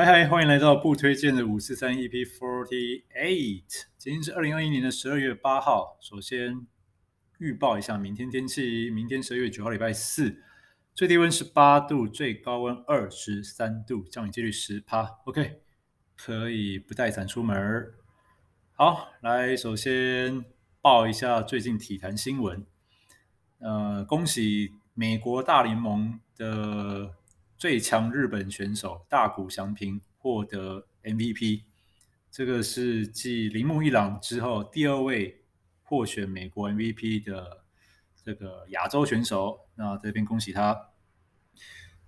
嗨嗨，欢迎来到不推荐的五四三 EP Forty Eight。今天是二零二一年的十二月八号。首先预报一下明天天气：明天十二月九号礼拜四，最低温十八度，最高温二十三度，降雨几率十趴。OK，可以不带伞出门。好，来首先报一下最近体坛新闻。呃，恭喜美国大联盟的。最强日本选手大谷翔平获得 MVP，这个是继铃木一朗之后第二位获选美国 MVP 的这个亚洲选手。那这边恭喜他。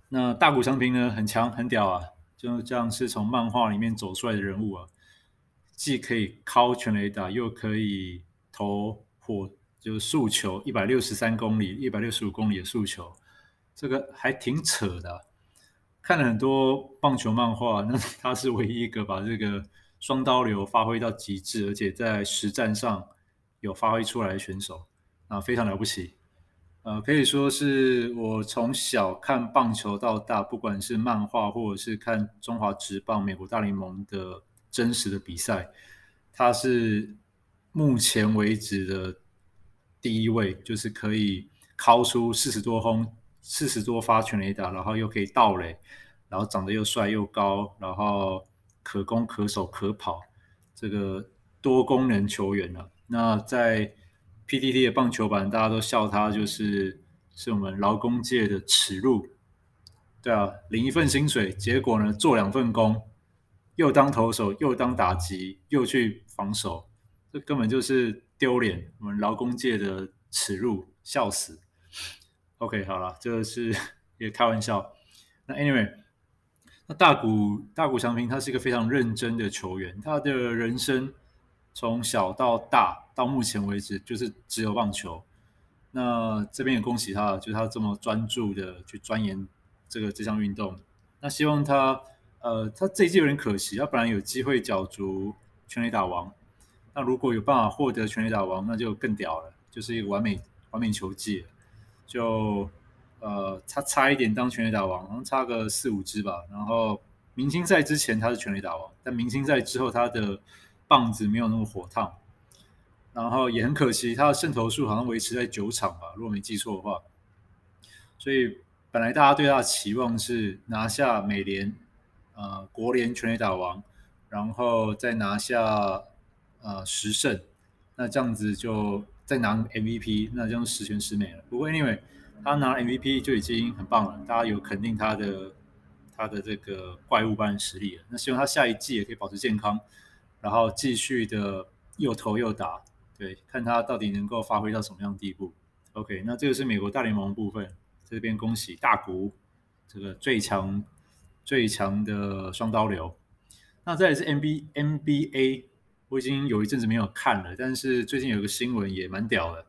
那大谷翔平呢，很强很屌啊，就这样是从漫画里面走出来的人物啊，既可以靠全垒打，又可以投火，就是速球一百六十三公里、一百六十五公里的速球，这个还挺扯的。看了很多棒球漫画，那他是唯一一个把这个双刀流发挥到极致，而且在实战上有发挥出来的选手啊，非常了不起。呃，可以说是我从小看棒球到大，不管是漫画或者是看中华职棒、美国大联盟的真实的比赛，他是目前为止的第一位，就是可以敲出四十多轰。四十多发全垒打，然后又可以盗垒，然后长得又帅又高，然后可攻可守可跑，这个多功能球员啊。那在 PTT 的棒球版，大家都笑他就是是我们劳工界的耻辱。对啊，领一份薪水，结果呢做两份工，又当投手，又当打击，又去防守，这根本就是丢脸，我们劳工界的耻辱，笑死。OK，好了，这是 也开玩笑。那 Anyway，那大谷大谷翔平他是一个非常认真的球员，他的人生从小到大到目前为止就是只有棒球。那这边也恭喜他，就是他这么专注的去钻研这个这项运动。那希望他呃，他这一季有点可惜，他本来有机会角逐全垒打王。那如果有办法获得全垒打王，那就更屌了，就是一个完美完美球技了。就呃，他差一点当全垒打王，好像差个四五支吧。然后明星赛之前他是全垒打王，但明星赛之后他的棒子没有那么火烫。然后也很可惜，他的胜投数好像维持在九场吧，如果没记错的话。所以本来大家对他的期望是拿下美联、呃国联全垒打王，然后再拿下呃十胜，那这样子就。再拿 MVP，那就十全十美了。不过 anyway，他拿 MVP 就已经很棒了，大家有肯定他的他的这个怪物般的实力了。那希望他下一季也可以保持健康，然后继续的又投又打，对，看他到底能够发挥到什么样的地步。OK，那这个是美国大联盟部分，这边恭喜大谷，这个最强最强的双刀流。那再来是 NB NBA。我已经有一阵子没有看了，但是最近有个新闻也蛮屌的。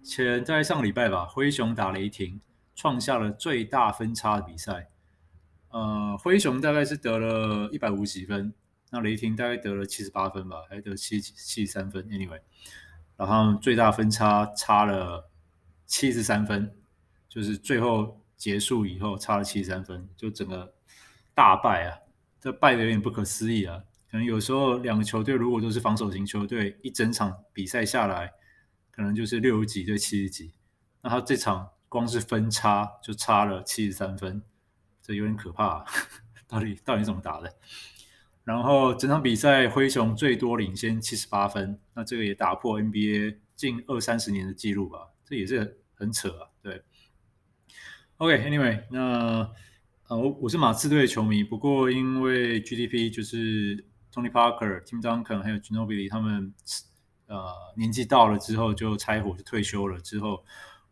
前在上礼拜吧，灰熊打雷霆，创下了最大分差的比赛。呃，灰熊大概是得了一百五几分，那雷霆大概得了七十八分吧，还得七七十三分。Anyway，然后最大分差差了七十三分，就是最后结束以后差了七十三分，就整个大败啊！这败的有点不可思议啊！有时候两个球队如果都是防守型球队，一整场比赛下来，可能就是六十几对七十几。那他这场光是分差就差了七十三分，这有点可怕。到底到底怎么打的？然后整场比赛灰熊最多领先七十八分，那这个也打破 NBA 近二三十年的记录吧？这也是很扯啊。对。OK，Anyway，那啊我我是马刺队的球迷，不过因为 GDP 就是。Tony Parker、Tim Duncan 还有 Ginobili 他们，呃，年纪到了之后就拆伙就退休了。之后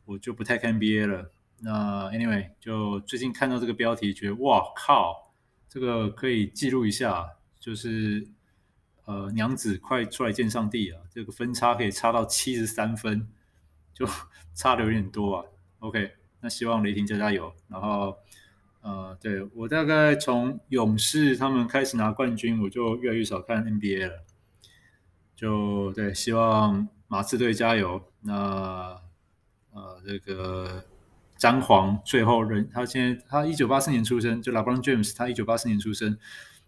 我就不太看 NBA 了。那 Anyway，就最近看到这个标题，觉得哇靠，这个可以记录一下，就是呃娘子快出来见上帝啊！这个分差可以差到七十三分，就 差的有点多啊。OK，那希望雷霆加加油，然后。呃，对，我大概从勇士他们开始拿冠军，我就越来越少看 NBA 了。就对，希望马刺队加油。那呃，这个詹皇最后人，他现在他一九八四年出生，就 LeBron James，他一九八四年出生，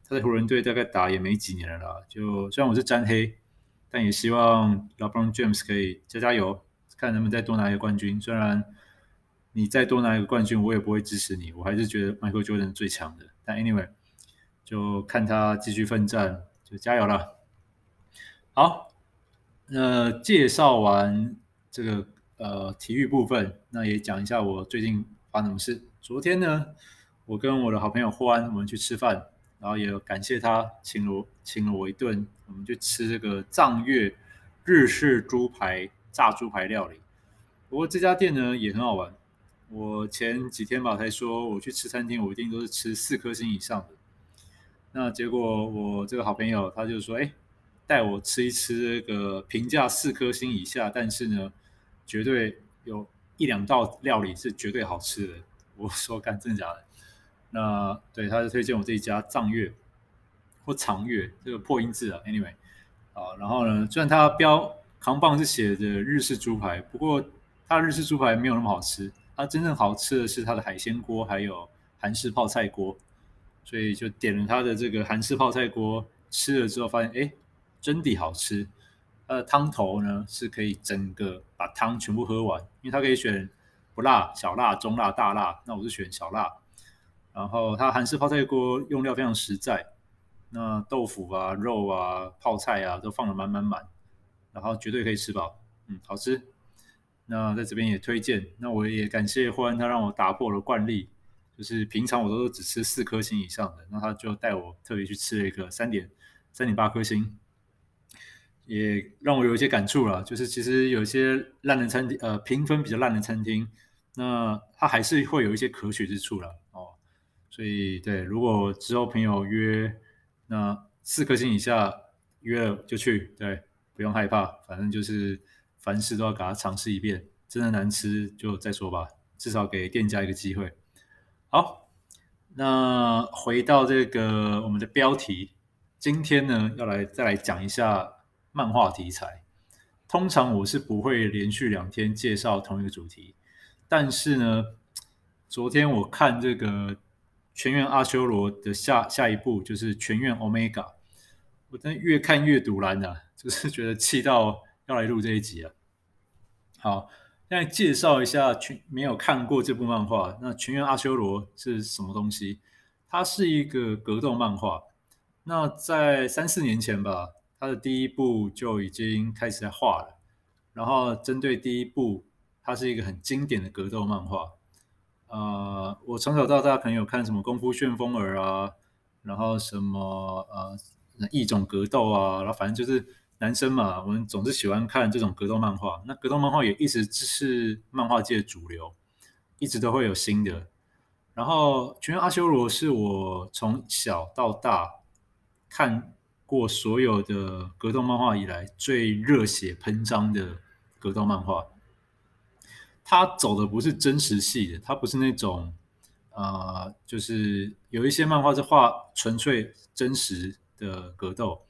他在湖人队大概打也没几年了啦。就虽然我是詹黑，但也希望 LeBron James 可以加加油，看能不能再多拿一个冠军。虽然你再多拿一个冠军，我也不会支持你，我还是觉得 Michael Jordan 最强的。但 anyway，就看他继续奋战，就加油了。好，那介绍完这个。呃，体育部分，那也讲一下我最近发生什么事。昨天呢，我跟我的好朋友霍安，我们去吃饭，然后也感谢他请了请了我一顿，我们去吃这个藏月日式猪排炸猪排料理。不过这家店呢也很好玩。我前几天吧才说我去吃餐厅，我一定都是吃四颗星以上的。那结果我这个好朋友他就说，哎，带我吃一吃这个评价四颗星以下，但是呢。绝对有一两道料理是绝对好吃的。我说干，真的假的？那对，他就推荐我这一家藏月或长月，这个破音字啊。Anyway，啊，然后呢，虽然它标扛棒是写的日式猪排，不过它的日式猪排没有那么好吃。它真正好吃的是它的海鲜锅，还有韩式泡菜锅。所以就点了它的这个韩式泡菜锅，吃了之后发现，哎，真的好吃。它的汤头呢是可以整个把汤全部喝完，因为它可以选不辣、小辣、中辣、大辣。那我是选小辣。然后它韩式泡菜锅用料非常实在，那豆腐啊、肉啊、泡菜啊都放得满满满，然后绝对可以吃饱，嗯，好吃。那在这边也推荐。那我也感谢霍安，他让我打破了惯例，就是平常我都只吃四颗星以上的，那他就带我特别去吃了一个三点三点八颗星。也让我有一些感触了，就是其实有一些烂的餐厅，呃，评分比较烂的餐厅，那它还是会有一些可取之处了哦。所以，对，如果之后朋友约，那四颗星以下约了就去，对，不用害怕，反正就是凡事都要给他尝试一遍，真的难吃就再说吧，至少给店家一个机会。好，那回到这个我们的标题，今天呢要来再来讲一下。漫画题材，通常我是不会连续两天介绍同一个主题，但是呢，昨天我看这个全员阿修罗的下下一部就是全员 Omega，我真的越看越赌烂啊，就是觉得气到要来录这一集了。好，现在介绍一下全没有看过这部漫画，那全员阿修罗是什么东西？它是一个格斗漫画，那在三四年前吧。它的第一部就已经开始在画了，然后针对第一部，它是一个很经典的格斗漫画。呃，我从小到大可能有看什么《功夫旋风儿》啊，然后什么呃异种格斗啊，然后反正就是男生嘛，我们总是喜欢看这种格斗漫画。那格斗漫画也一直是漫画界的主流，一直都会有新的。然后《全员阿修罗》是我从小到大看过所有的格斗漫画以来最热血喷张的格斗漫画，它走的不是真实系的，它不是那种、呃，就是有一些漫画是画纯粹真实的格斗，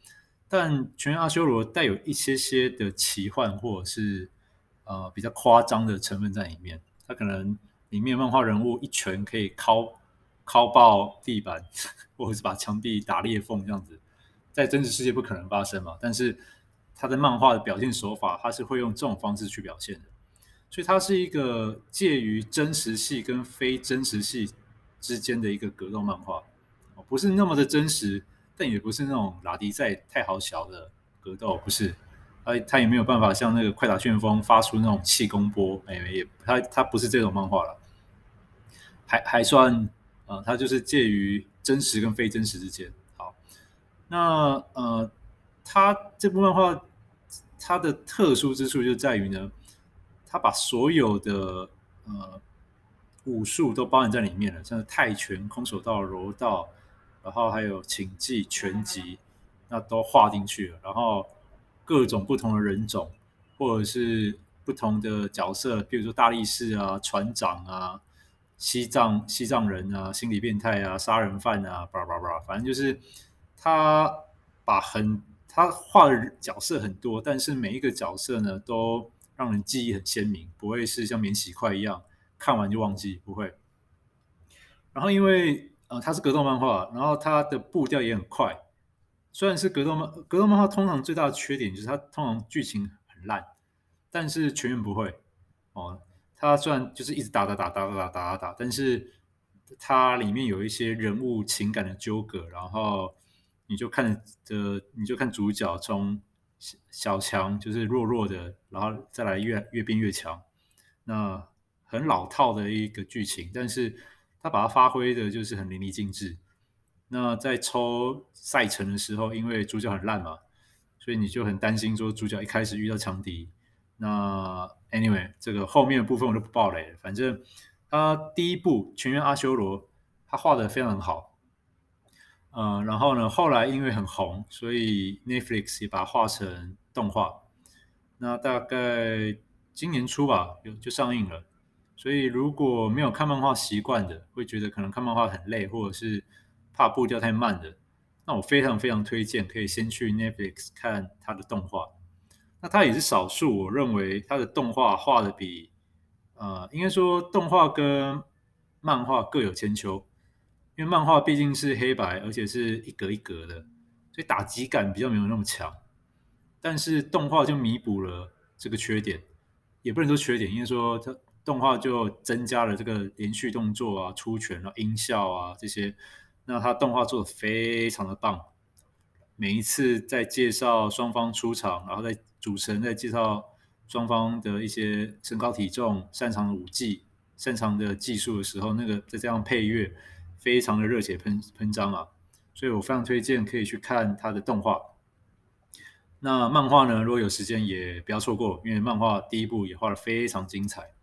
但《全员阿修罗》带有一些些的奇幻或者是呃比较夸张的成分在里面，它可能里面漫画人物一拳可以敲敲爆地板，或者是把墙壁打裂缝这样子。在真实世界不可能发生嘛，但是他的漫画的表现手法，他是会用这种方式去表现的，所以它是一个介于真实系跟非真实系之间的一个格斗漫画，不是那么的真实，但也不是那种拉迪赛太好小的格斗，不是，他他也没有办法像那个快打旋风发出那种气功波，哎，也他他不是这种漫画了，还还算啊，他、就是介于真实跟非真实之间。好那呃，他这部漫画它的特殊之处就在于呢，他把所有的呃武术都包含在里面了，像是泰拳、空手道、柔道，然后还有擒技、拳击，那都画进去了。然后各种不同的人种，或者是不同的角色，比如说大力士啊、船长啊、西藏西藏人啊、心理变态啊、杀人犯啊，叭叭叭，反正就是。他把很他画的角色很多，但是每一个角色呢都让人记忆很鲜明，不会是像免洗筷一样看完就忘记，不会。然后因为呃它是格斗漫画，然后它的步调也很快。虽然是格斗漫格斗漫画，通常最大的缺点就是它通常剧情很烂，但是全员不会哦。它虽然就是一直打打打打打打打打，但是它里面有一些人物情感的纠葛，然后你就看着你就看主角从小强就是弱弱的，然后再来越越变越强，那很老套的一个剧情，但是他把它发挥的就是很淋漓尽致。那在抽赛程的时候，因为主角很烂嘛，所以你就很担心说主角一开始遇到强敌。那 anyway，这个后面的部分我就不爆雷了。反正他第一部《全员阿修罗》，他画的非常好。嗯，然后呢，后来因为很红，所以 Netflix 也把它画成动画。那大概今年初吧，就就上映了。所以如果没有看漫画习惯的，会觉得可能看漫画很累，或者是怕步调太慢的，那我非常非常推荐可以先去 Netflix 看它的动画。那它也是少数，我认为它的动画画的比呃，应该说动画跟漫画各有千秋。因为漫画毕竟是黑白，而且是一格一格的，所以打击感比较没有那么强。但是动画就弥补了这个缺点，也不能说缺点，因为说它动画就增加了这个连续动作啊、出拳啊、音效啊这些。那他动画做的非常的棒，每一次在介绍双方出场，然后在主持人在介绍双方的一些身高体重、擅长的武技、擅长的技术的时候，那个再这样配乐，非常的热血喷喷张啊！所以我非常推荐可以去看他的动画。那漫画呢，如果有时间也不要错过，因为漫画第一部也画得非常精彩。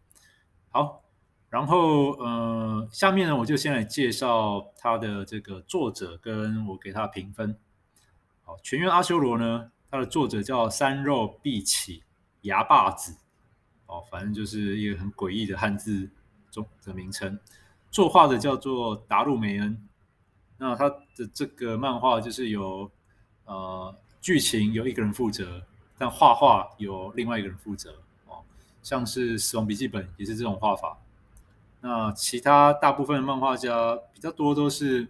好。然后，呃，下面呢，我就先来介绍他的这个作者，跟我给他评分。好，《全员阿修罗》呢，他的作者叫三肉碧起牙把子，哦，反正就是一个很诡异的汉字中的名称。作画的叫做达路梅恩。那他的这个漫画就是由呃剧情由一个人负责，但画画由另外一个人负责。像是《死亡笔记本》也是这种画法。那其他大部分的漫画家比较多都是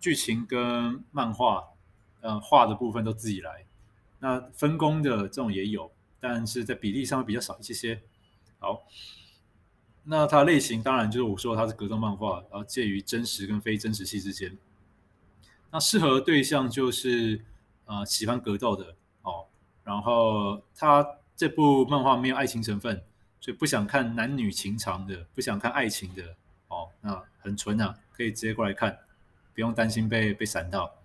剧情跟漫画，呃，画的部分都自己来。那分工的这种也有，但是在比例上会比较少一些些。好，那它类型当然就是我说它是格斗漫画，然后介于真实跟非真实系之间。那适合对象就是呃喜欢格斗的哦。然后它这部漫画没有爱情成分。所以不想看男女情长的，不想看爱情的，哦，那很纯啊，可以直接过来看，不用担心被被闪到。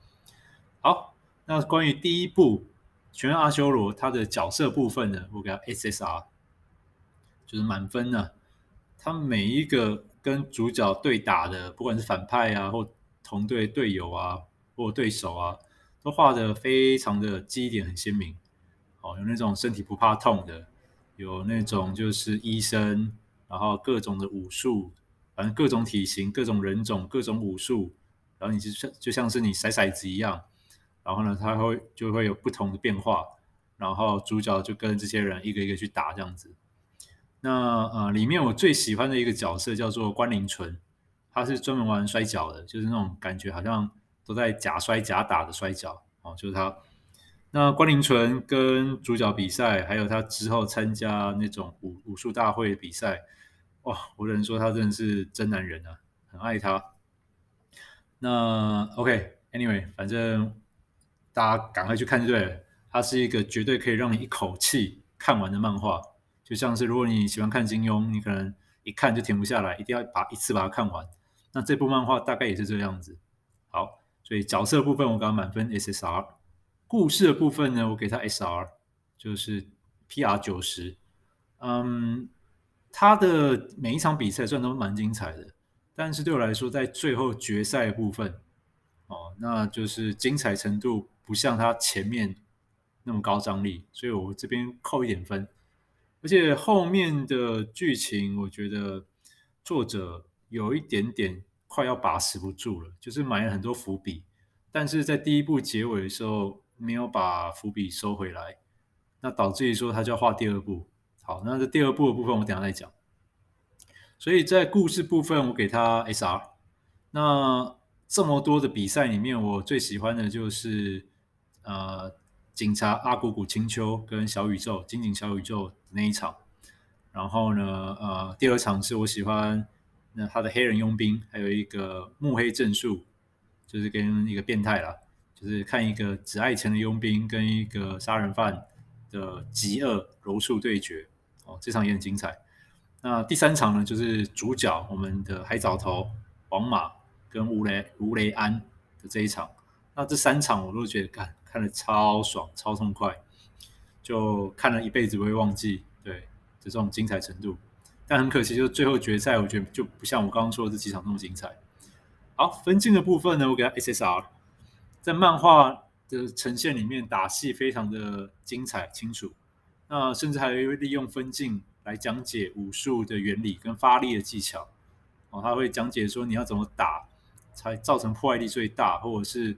好，那关于第一部《全阿修罗》它的角色部分呢，我给他 SSR，就是满分呢、他每一个跟主角对打的，不管是反派啊，或同队队友啊，或对手啊，都画的非常的基点很鲜明。哦，有那种身体不怕痛的。有那种就是医生，然后各种的武术，反正各种体型、各种人种、各种武术，然后你就像就像是你骰骰子一样，然后呢，它会就会有不同的变化，然后主角就跟这些人一个一个去打这样子。那呃，里面我最喜欢的一个角色叫做关凌纯，他是专门玩摔跤的，就是那种感觉好像都在假摔假打的摔跤哦，就是他。那关凌纯跟主角比赛，还有他之后参加那种武武术大会比赛，哇！我只能说他真的是真男人啊，很爱他。那 OK，Anyway，反正大家赶快去看就对了。它是一个绝对可以让你一口气看完的漫画，就像是如果你喜欢看金庸，你可能一看就停不下来，一定要把一次把它看完。那这部漫画大概也是这样子。好，所以角色部分我给他满分 SSR。故事的部分呢，我给他 SR，就是 PR 九十。嗯，他的每一场比赛算都蛮精彩的，但是对我来说，在最后决赛部分，哦，那就是精彩程度不像他前面那么高张力，所以我这边扣一点分。而且后面的剧情，我觉得作者有一点点快要把持不住了，就是埋了很多伏笔，但是在第一部结尾的时候。没有把伏笔收回来，那导致于说他就要画第二部。好，那这第二部的部分我等下再讲。所以在故事部分，我给他 SR。那这么多的比赛里面，我最喜欢的就是呃，警察阿古古青秋跟小宇宙金井小宇宙那一场。然后呢，呃，第二场是我喜欢那他的黑人佣兵，还有一个目黑正数，就是跟一个变态啦，就是看一个只爱钱的佣兵跟一个杀人犯的极恶柔术对决。哦，这场也很精彩。那第三场呢，就是主角我们的海藻头皇马跟吴雷吴雷安的这一场。那这三场我都觉得看看得超爽、超痛快，就看了一辈子不会忘记。对，就这种精彩程度。但很可惜，就最后决赛，我觉得就不像我刚刚说的这几场那么精彩。好，分镜的部分呢，我给他 SSR。在漫画的呈现里面，打戏非常的精彩清楚。那甚至还会利用分镜。来讲解武术的原理跟发力的技巧哦，他会讲解说你要怎么打才造成破坏力最大，或者是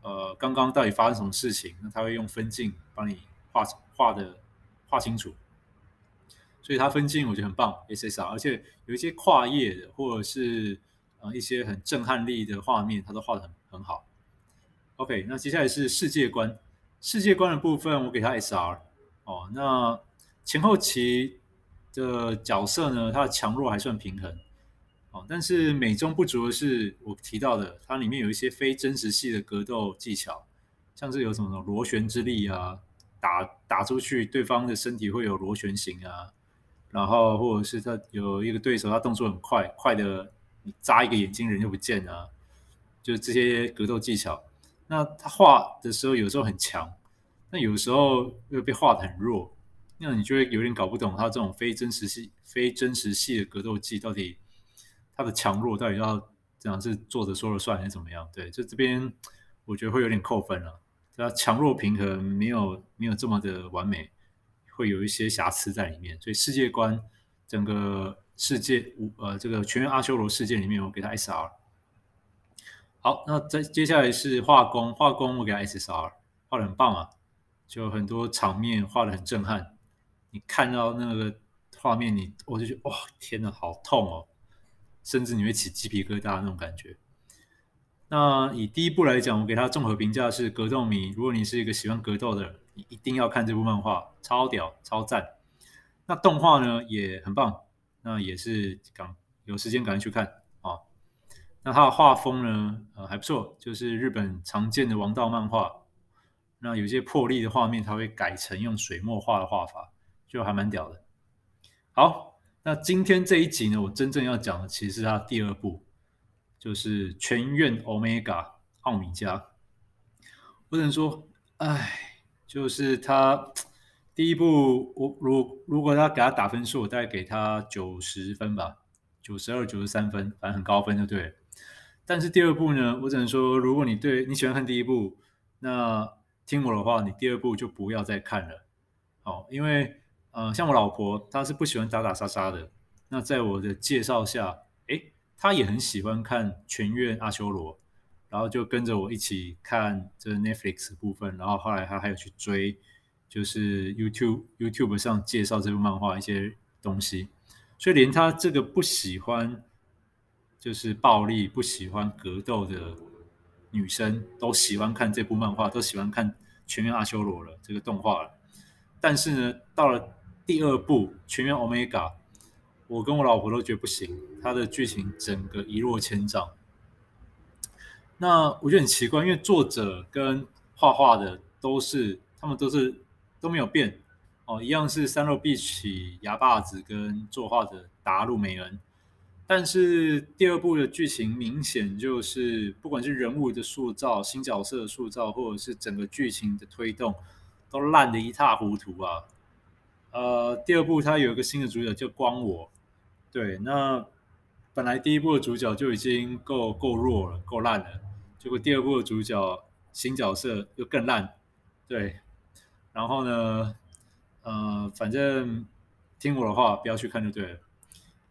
呃刚刚到底发生什么事情，那他会用分镜帮你画画的画清楚，所以他分镜我觉得很棒，SSR，而且有一些跨页的或者是呃一些很震撼力的画面，他都画得很很好。OK，那接下来是世界观，世界观的部分我给他 SR 哦，那前后期。的角色呢，它的强弱还算平衡，哦，但是美中不足的是，我提到的，它里面有一些非真实系的格斗技巧，像是有什么螺旋之力啊，打打出去对方的身体会有螺旋形啊，然后或者是他有一个对手，他动作很快，快的你眨一个眼睛人就不见啊，就是这些格斗技巧，那他画的时候有时候很强，那有时候又被画的很弱。那你就会有点搞不懂他这种非真实系、非真实系的格斗技到底它的强弱到底要这样是作者说了算还是怎么样？对，就这边我觉得会有点扣分了，它强弱平衡没有没有这么的完美，会有一些瑕疵在里面。所以世界观整个世界呃这个全员阿修罗世界里面，我给他 SR。好，那再接下来是画工，画工我给他 SSR，画的很棒啊，就很多场面画的很震撼。你看到那个画面，你我就觉得哇，天哪，好痛哦！甚至你会起鸡皮疙瘩那种感觉。那以第一部来讲，我给他综合评价是格斗迷。如果你是一个喜欢格斗的人，你一定要看这部漫画，超屌，超赞。那动画呢也很棒，那也是赶有时间赶紧去看。那它的画风呢，呃还不错，就是日本常见的王道漫画。那有些破例的画面，它会改成用水墨画的画法。就还蛮屌的。好，那今天这一集呢，我真正要讲的其实是他第二部，就是《全院 Omega 奥米加》。我只能说，哎，就是他第一部，我如如果他给他打分数，我大概给他九十分吧，九十二、九十三分，反正很高分就对了。但是第二部呢，我只能说，如果你对你喜欢看第一部，那听我的话，你第二部就不要再看了。好，因为。呃，像我老婆，她是不喜欢打打杀杀的。那在我的介绍下，诶，她也很喜欢看《拳愿阿修罗》，然后就跟着我一起看这 Netflix 部分。然后后来她还有去追，就是 YouTube YouTube 上介绍这部漫画一些东西。所以连她这个不喜欢就是暴力、不喜欢格斗的女生，都喜欢看这部漫画，都喜欢看《全员阿修罗》了这个动画了。但是呢，到了第二部《全员 Omega》，我跟我老婆都觉得不行，它的剧情整个一落千丈。那我觉得很奇怪，因为作者跟画画的都是，他们都是都没有变哦，一样是三肉碧起牙把子跟作画的达路美人。但是第二部的剧情明显就是，不管是人物的塑造、新角色的塑造，或者是整个剧情的推动，都烂得一塌糊涂啊。呃，第二部它有一个新的主角叫光我，对，那本来第一部的主角就已经够够弱了，够烂了，结果第二部的主角新角色又更烂，对，然后呢，呃，反正听我的话，不要去看就对了，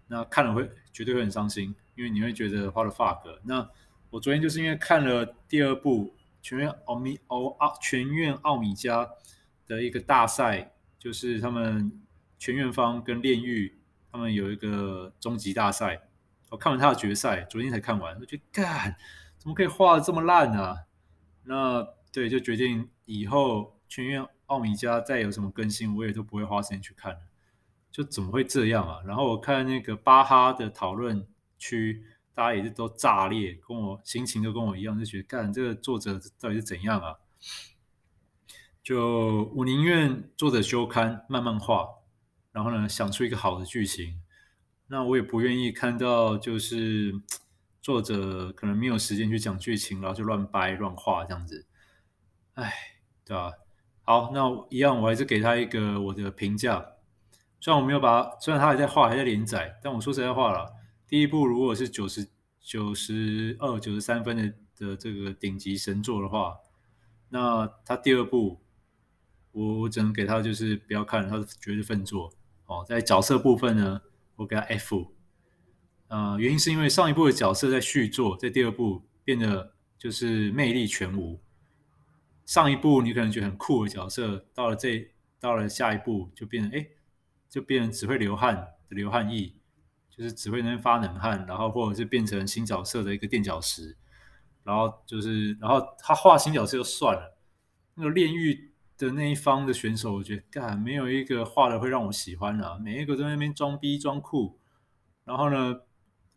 那看了会绝对会很伤心，因为你会觉得画了 fuck。那我昨天就是因为看了第二部《全院奥米奥奥全院奥米加》的一个大赛。就是他们全院方跟炼狱他们有一个终极大赛，我看完他的决赛，昨天才看完，我觉得干，怎么可以画的这么烂啊？那对，就决定以后全员奥米加再有什么更新，我也都不会花时间去看了。就怎么会这样啊？然后我看那个巴哈的讨论区，大家也是都炸裂，跟我心情都跟我一样，就觉得干这个作者到底是怎样啊？就我宁愿作者休刊慢慢画，然后呢想出一个好的剧情，那我也不愿意看到就是作者可能没有时间去讲剧情，然后就乱掰乱画这样子，哎，对吧？好，那一样我还是给他一个我的评价。虽然我没有把，虽然他还在画，还在连载，但我说实在话了，第一部如果是九十九十二、九十三分的的这个顶级神作的话，那他第二部，我我只能给他就是不要看了，他是绝对粪作哦。在角色部分呢，我给他 F，呃，原因是因为上一部的角色在续作，在第二部变得就是魅力全无。上一部你可能觉得很酷的角色，到了这到了下一步就变成哎。诶就变成只会流汗的流汗液，就是只会那边发冷汗，然后或者是变成新角色的一个垫脚石，然后就是，然后他画新角色就算了，那个炼狱的那一方的选手，我觉得干没有一个画的会让我喜欢的，每一个都在那边装逼装酷，然后呢，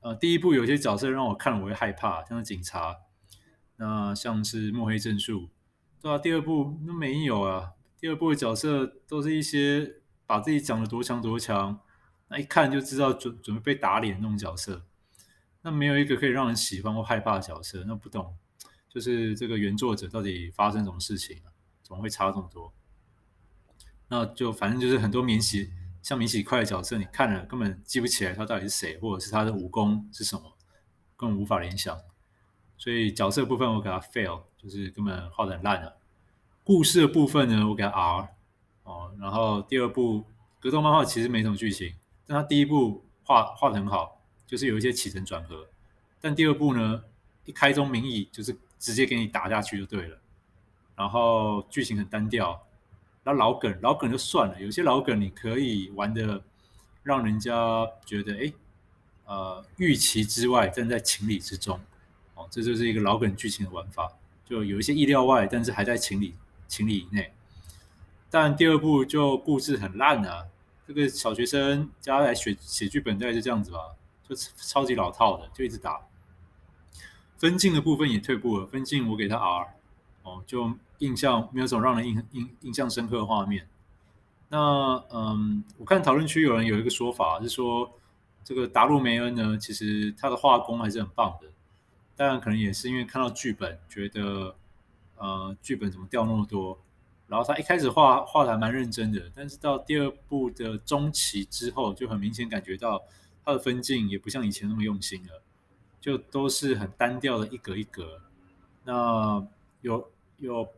呃，第一部有些角色让我看了我会害怕，像是警察，那像是墨黑正树，对啊，第二部都没有啊，第二部的角色都是一些。把自己讲得多强多强，那一看就知道准准备被打脸那种角色，那没有一个可以让人喜欢或害怕的角色，那不懂，就是这个原作者到底发生什么事情啊？怎么会差这么多？那就反正就是很多免洗像免洗块的角色，你看了根本记不起来他到底是谁，或者是他的武功是什么，根本无法联想。所以角色部分我给他 fail，就是根本画得很烂了。故事的部分呢，我给他 R。哦，然后第二部格斗漫画其实没什么剧情，但他第一部画画的很好，就是有一些起承转合。但第二部呢，一开宗明义就是直接给你打下去就对了。然后剧情很单调，然后老梗老梗就算了，有些老梗你可以玩的让人家觉得哎，呃，预期之外，但在情理之中。哦，这就是一个老梗剧情的玩法，就有一些意料外，但是还在情理情理以内。但第二部就故事很烂啊！这个小学生加来写写剧本大概是这样子吧，就超级老套的，就一直打。分镜的部分也退步了，分镜我给他 R，哦，就印象没有什么让人印印印象深刻的画面。那嗯，我看讨论区有人有一个说法是说，这个达洛梅恩呢，其实他的画工还是很棒的，但可能也是因为看到剧本，觉得呃剧本怎么掉那么多。然后他一开始画画的还蛮认真的，但是到第二部的中期之后，就很明显感觉到他的分镜也不像以前那么用心了，就都是很单调的一格一格。那有有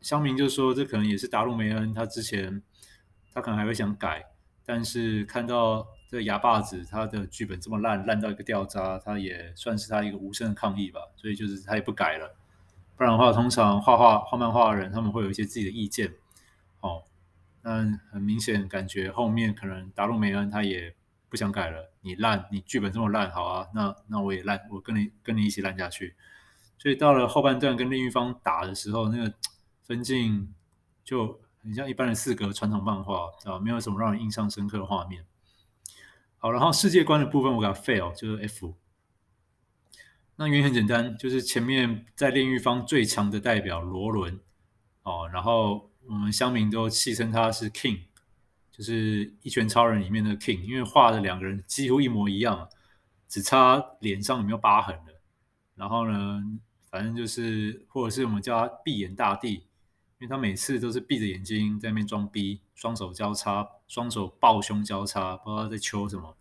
乡民就说，这可能也是达鲁梅恩他之前他可能还会想改，但是看到这个哑巴子他的剧本这么烂，烂到一个掉渣，他也算是他一个无声的抗议吧，所以就是他也不改了。不然的话，通常画画画漫画的人，他们会有一些自己的意见，哦，那很明显感觉后面可能达鲁梅恩他也不想改了。你烂，你剧本这么烂，好啊，那那我也烂，我跟你跟你一起烂下去。所以到了后半段跟另一方打的时候，那个分镜就很像一般的四格传统漫画，啊，没有什么让人印象深刻的画面。好，然后世界观的部分我给他 fail，就是 F。那原因很简单，就是前面在炼狱方最强的代表罗伦哦，然后我们乡民都戏称他是 King，就是一拳超人里面的 King，因为画的两个人几乎一模一样，只差脸上有没有疤痕了。然后呢，反正就是或者是我们叫他闭眼大帝，因为他每次都是闭着眼睛在那边装逼，双手交叉，双手抱胸交叉，不知道在求什么。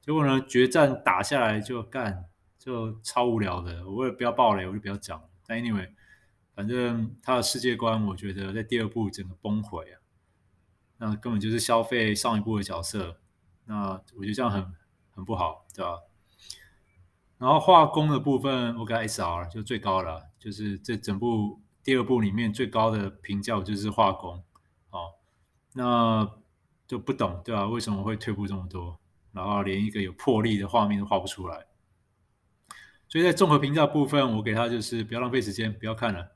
结果呢，决战打下来就干。就超无聊的，我也不要爆雷，我就不要讲。但 anyway，反正他的世界观，我觉得在第二部整个崩毁啊，那根本就是消费上一部的角色，那我觉得这样很很不好，对吧？然后画工的部分，我给他 SR 就最高了，就是这整部第二部里面最高的评价就是画工，哦，那就不懂，对吧？为什么会退步这么多？然后连一个有魄力的画面都画不出来。所以在综合评价部分，我给他就是不要浪费时间，不要看了。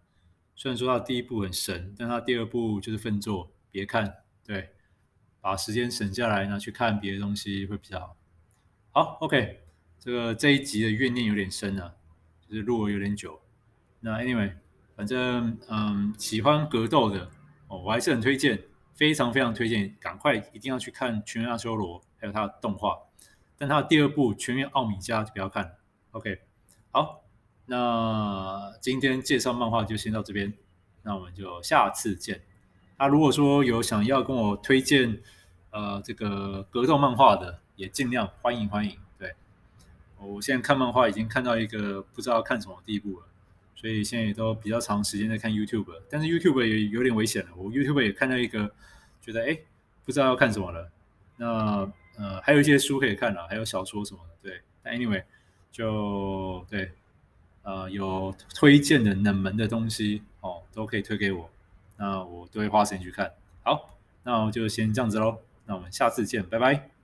虽然说他第一部很神，但他第二部就是粪作，别看。对，把时间省下来呢去看别的东西会比较好。好，OK，这个这一集的怨念有点深啊，就是录了有点久。那 Anyway，反正嗯，喜欢格斗的哦，我还是很推荐，非常非常推荐，赶快一定要去看《全员阿修罗》，还有他的动画。但他的第二部《全员奥米加》就不要看了。OK，好，那今天介绍漫画就先到这边，那我们就下次见。那如果说有想要跟我推荐呃这个格斗漫画的，也尽量欢迎欢迎。对，我现在看漫画已经看到一个不知道看什么地步了，所以现在也都比较长时间在看 YouTube，但是 YouTube 也有点危险了。我 YouTube 也看到一个，觉得哎不知道要看什么了。那呃还有一些书可以看了，还有小说什么的。对，但 Anyway 就对，呃有推荐的冷门的东西哦，都可以推给我，那我都会花时间去看。好，那我就先这样子喽。那我们下次见，拜拜。